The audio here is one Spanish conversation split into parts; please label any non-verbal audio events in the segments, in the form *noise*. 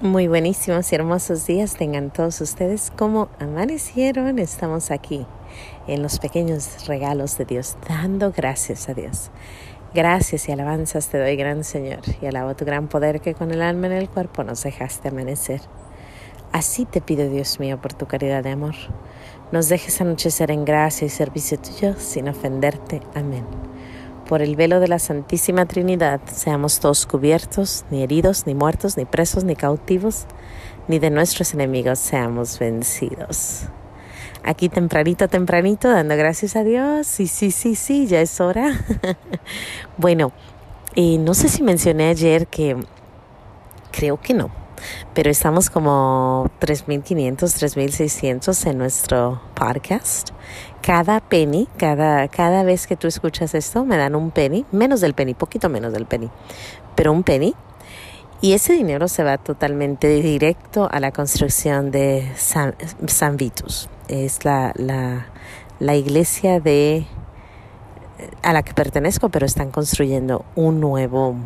Muy buenísimos y hermosos días tengan todos ustedes. ¿Cómo amanecieron? Estamos aquí en los pequeños regalos de Dios, dando gracias a Dios. Gracias y alabanzas te doy, gran Señor, y alabo tu gran poder que con el alma en el cuerpo nos dejaste amanecer. Así te pido, Dios mío, por tu caridad de amor, nos dejes anochecer en gracia y servicio tuyo sin ofenderte. Amén por el velo de la Santísima Trinidad, seamos todos cubiertos, ni heridos, ni muertos, ni presos, ni cautivos, ni de nuestros enemigos seamos vencidos. Aquí tempranito, tempranito, dando gracias a Dios. Sí, sí, sí, sí, ya es hora. *laughs* bueno, y no sé si mencioné ayer que creo que no, pero estamos como 3.500, 3.600 en nuestro podcast cada penny, cada, cada vez que tú escuchas esto, me dan un penny, menos del penny, poquito menos del penny, pero un penny. Y ese dinero se va totalmente directo a la construcción de San, Vitus. Es la, la, la iglesia de, a la que pertenezco, pero están construyendo un nuevo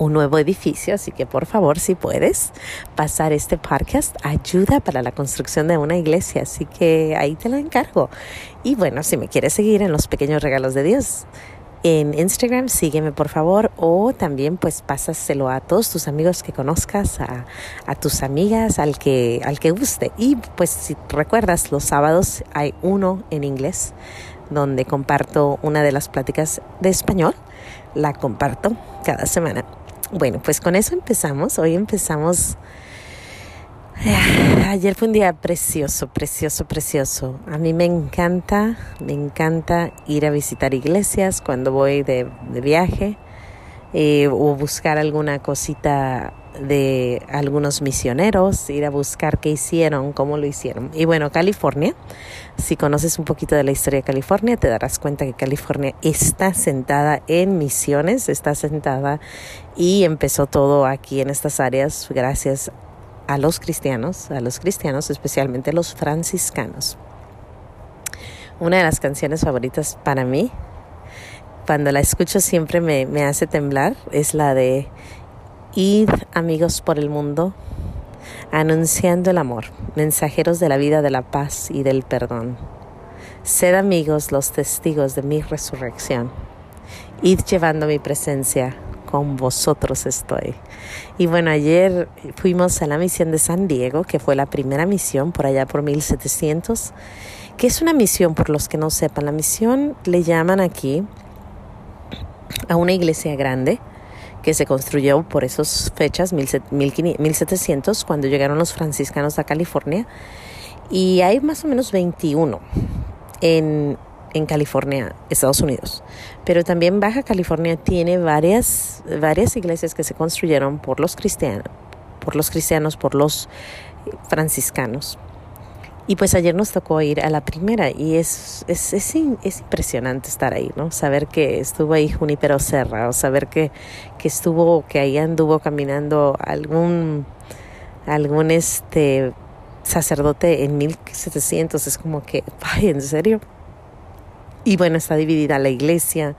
un nuevo edificio, así que por favor, si puedes pasar este podcast, ayuda para la construcción de una iglesia, así que ahí te lo encargo. Y bueno, si me quieres seguir en los pequeños regalos de Dios, en Instagram, sígueme por favor o también pues pásaselo a todos tus amigos que conozcas, a, a, tus amigas, al que, al que guste. Y pues si recuerdas, los sábados hay uno en inglés donde comparto una de las pláticas de español. La comparto cada semana. Bueno, pues con eso empezamos. Hoy empezamos... Ayer fue un día precioso, precioso, precioso. A mí me encanta, me encanta ir a visitar iglesias cuando voy de, viaje eh, o buscar alguna cosita de algunos misioneros, ir a buscar qué hicieron, cómo lo hicieron. Y bueno, California, si conoces un poquito de la historia de California, te darás cuenta que California está sentada en misiones, está sentada y empezó todo aquí en estas áreas gracias a los cristianos, a los cristianos, especialmente los franciscanos. Una de las canciones favoritas para mí, cuando la escucho siempre me, me hace temblar, es la de Id amigos por el mundo, anunciando el amor, mensajeros de la vida, de la paz y del perdón. Sed amigos los testigos de mi resurrección. Id llevando mi presencia, con vosotros estoy. Y bueno, ayer fuimos a la misión de San Diego, que fue la primera misión por allá por 1700, que es una misión, por los que no sepan, la misión le llaman aquí a una iglesia grande que se construyó por esas fechas, 1700, cuando llegaron los franciscanos a California. Y hay más o menos 21 en, en California, Estados Unidos. Pero también Baja California tiene varias, varias iglesias que se construyeron por los cristianos, por los cristianos, por los franciscanos. Y pues ayer nos tocó ir a la primera y es, es, es, impresionante estar ahí, ¿no? Saber que estuvo ahí Junipero Serra o saber que, que estuvo, que ahí anduvo caminando algún, algún este sacerdote en 1700, es como que, ay, ¿en serio? Y bueno, está dividida la iglesia,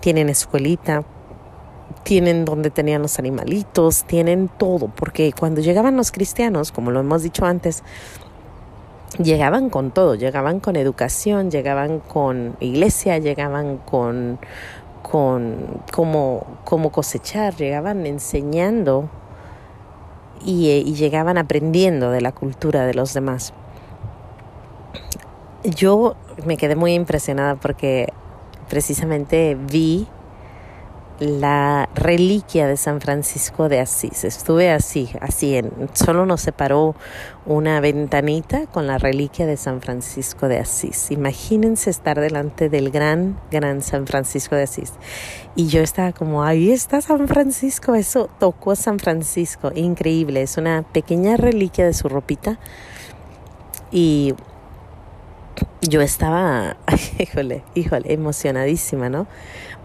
tienen escuelita, tienen donde tenían los animalitos, tienen todo, porque cuando llegaban los cristianos, como lo hemos dicho antes, llegaban con todo, llegaban con educación, llegaban con iglesia, llegaban con, con cómo, cosechar, llegaban enseñando y, eh, y llegaban aprendiendo de la cultura de los demás. Yo me quedé muy impresionada porque precisamente vi la reliquia de San Francisco de Asís. Estuve así, así, en, solo nos separó una ventanita con la reliquia de San Francisco de Asís. Imagínense estar delante del gran, gran San Francisco de Asís. Y yo estaba como, ahí está San Francisco, eso tocó San Francisco, increíble, es una pequeña reliquia de su ropita. Y yo estaba, *laughs* híjole, híjole, emocionadísima, ¿no?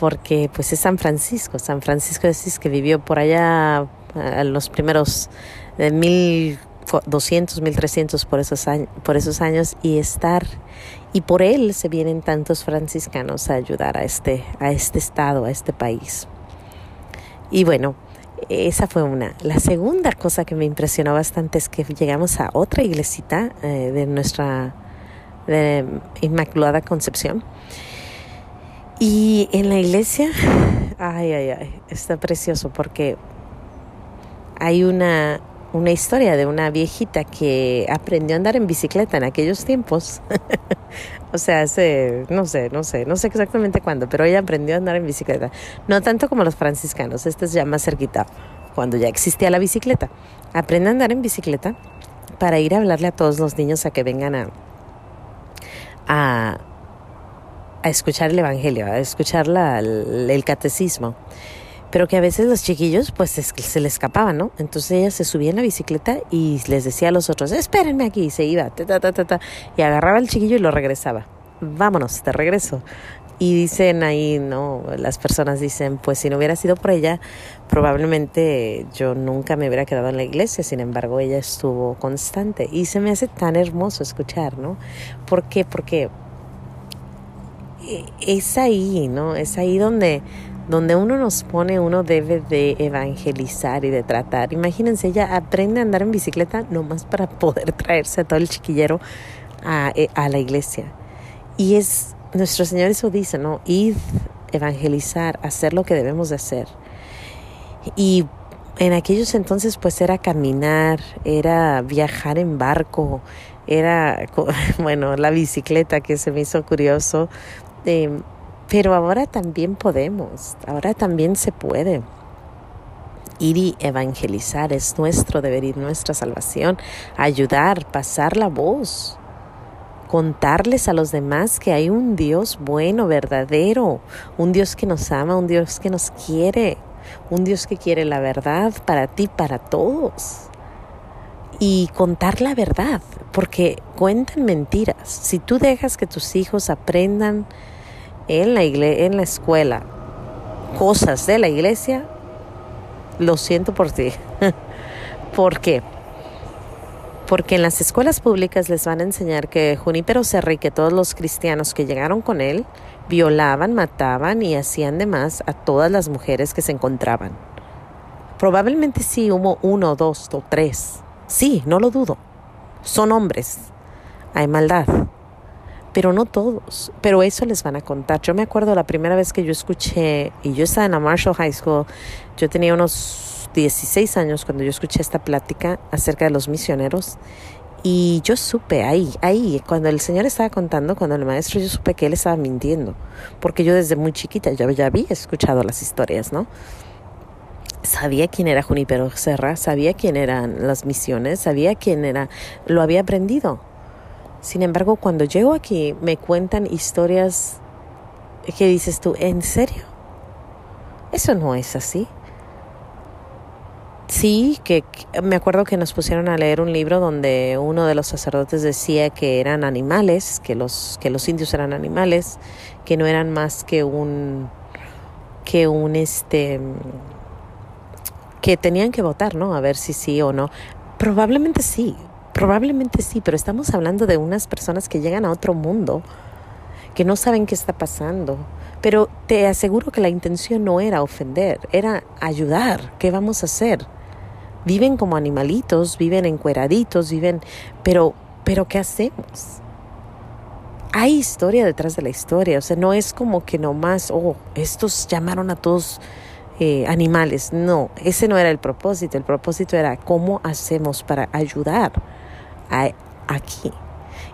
Porque pues es San Francisco, San Francisco de que vivió por allá en los primeros de 1200, 1300 por esos, años, por esos años y estar y por él se vienen tantos franciscanos a ayudar a este, a este estado, a este país. Y bueno, esa fue una. La segunda cosa que me impresionó bastante es que llegamos a otra iglesita eh, de nuestra de Inmaculada Concepción. Y en la iglesia, ay, ay, ay, está precioso porque hay una, una historia de una viejita que aprendió a andar en bicicleta en aquellos tiempos. *laughs* o sea, hace, no sé, no sé, no sé exactamente cuándo, pero ella aprendió a andar en bicicleta. No tanto como los franciscanos, este es ya más cerquita, cuando ya existía la bicicleta. Aprende a andar en bicicleta para ir a hablarle a todos los niños a que vengan a, a, escuchar el Evangelio, a escuchar el catecismo pero que a veces los chiquillos pues se les escapaban, ¿no? Entonces ella se subía en la bicicleta y les decía a los otros, espérenme aquí, y se iba, ta, ta, ta, y agarraba al chiquillo y lo regresaba. Vámonos, te regreso. Y dicen ahí, ¿no? Las personas dicen, pues si no hubiera sido por ella, probablemente yo nunca me hubiera quedado en la iglesia, sin embargo ella estuvo constante. Y se me hace tan hermoso escuchar, ¿no? ¿Por qué? Porque es ahí, ¿no? Es ahí donde donde uno nos pone, uno debe de evangelizar y de tratar. Imagínense, ella aprende a andar en bicicleta nomás para poder *laughs* traerse a todo el chiquillero a, eh, a la iglesia. Y es, nuestro Señor eso dice, ¿no? Id, evangelizar, hacer lo que debemos de hacer. Y en aquellos entonces pues era caminar, era viajar en barco, era, *laughs* bueno, la bicicleta que se me hizo curioso. Eh, pero ahora también podemos, ahora también se puede. Ir y evangelizar es nuestro deber y nuestra salvación. Ayudar, pasar la voz. Contarles a los demás que hay un Dios bueno, verdadero. Un Dios que nos ama, un Dios que nos quiere. Un Dios que quiere la verdad para ti, para todos. Y contar la verdad, porque cuentan mentiras. Si tú dejas que tus hijos aprendan en la, en la escuela cosas de la iglesia, lo siento por ti. *laughs* ¿Por qué? Porque en las escuelas públicas les van a enseñar que Junípero Serra y que todos los cristianos que llegaron con él violaban, mataban y hacían demás a todas las mujeres que se encontraban. Probablemente sí hubo uno, dos o tres. Sí, no lo dudo. Son hombres. Hay maldad pero no todos, pero eso les van a contar. Yo me acuerdo la primera vez que yo escuché, y yo estaba en la Marshall High School, yo tenía unos 16 años cuando yo escuché esta plática acerca de los misioneros, y yo supe ahí, ahí, cuando el Señor estaba contando, cuando el maestro, yo supe que él estaba mintiendo, porque yo desde muy chiquita ya, ya había escuchado las historias, ¿no? Sabía quién era Junipero Serra, sabía quién eran las misiones, sabía quién era, lo había aprendido sin embargo, cuando llego aquí me cuentan historias que dices tú, ¿en serio? Eso no es así. Sí, que, me acuerdo que nos pusieron a leer un libro donde uno de los sacerdotes decía que eran animales, que los, que los indios eran animales, que no eran más que un que un este que tenían que votar, ¿no? A ver si sí o no. Probablemente sí, Probablemente sí, pero estamos hablando de unas personas que llegan a otro mundo, que no saben qué está pasando. Pero te aseguro que la intención no era ofender, era ayudar. ¿Qué vamos a hacer? Viven como animalitos, viven encueraditos, viven... Pero, pero ¿qué hacemos? Hay historia detrás de la historia, o sea, no es como que nomás, oh, estos llamaron a todos eh, animales. No, ese no era el propósito. El propósito era cómo hacemos para ayudar aquí.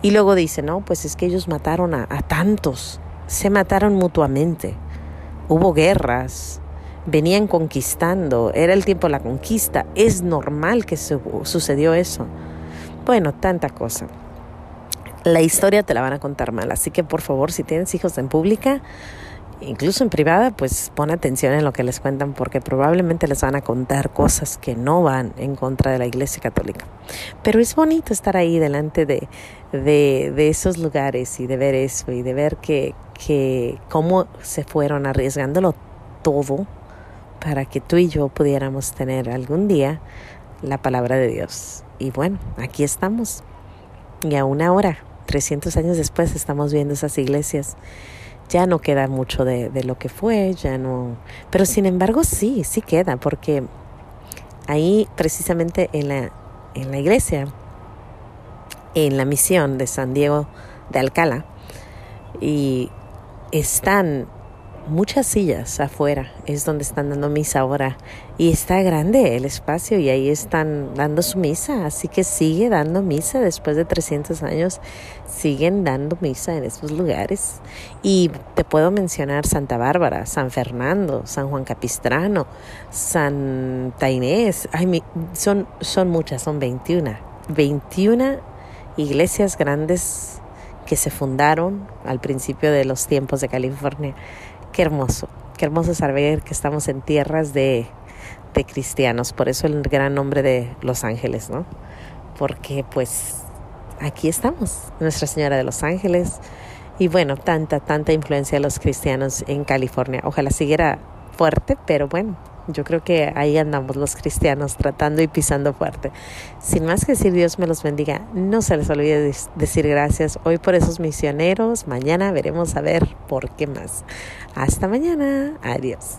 Y luego dice, no, pues es que ellos mataron a, tantos, se mataron mutuamente, hubo guerras, venían conquistando, era el tiempo de la conquista, es normal que sucedió eso. Bueno, tanta cosa. La historia te la van a contar mal, así que por favor, si tienes hijos en pública, incluso en privada, pues pon atención en lo que les cuentan porque probablemente les van a contar cosas que no van en contra de la Iglesia Católica. Pero es bonito estar ahí delante de, de, esos lugares y de ver eso y de ver que, que cómo se fueron arriesgándolo todo para que tú y yo pudiéramos tener algún día la palabra de Dios. Y bueno, aquí estamos. Y a una hora, 300 años después, estamos viendo esas iglesias ya no queda mucho de, de, lo que fue, ya no... Pero sin embargo sí, sí queda, porque ahí precisamente en la, en la iglesia, en la misión de San Diego de Alcalá, y están muchas sillas afuera, es donde están dando misa ahora. Y está grande el espacio y ahí están dando su misa, así que sigue dando misa después de 300 años, siguen dando misa en esos lugares. Y te puedo mencionar Santa Bárbara, San Fernando, San Juan Capistrano, Santa Inés, Ay, son, son muchas, son 21, 21 iglesias grandes que se fundaron al principio de los tiempos de California Qué hermoso, qué hermoso saber que estamos en tierras de, de cristianos, por eso el gran nombre de Los Ángeles, ¿no? Porque pues aquí estamos, Nuestra Señora de los Ángeles, y bueno, tanta, tanta influencia de los cristianos en California. Ojalá siguiera fuerte, pero bueno, yo creo que ahí andamos los cristianos tratando y pisando fuerte. Sin más que decir, Dios me los bendiga. No se les olvide decir gracias hoy por esos misioneros. Mañana veremos a ver por qué más. Hasta mañana. Adiós.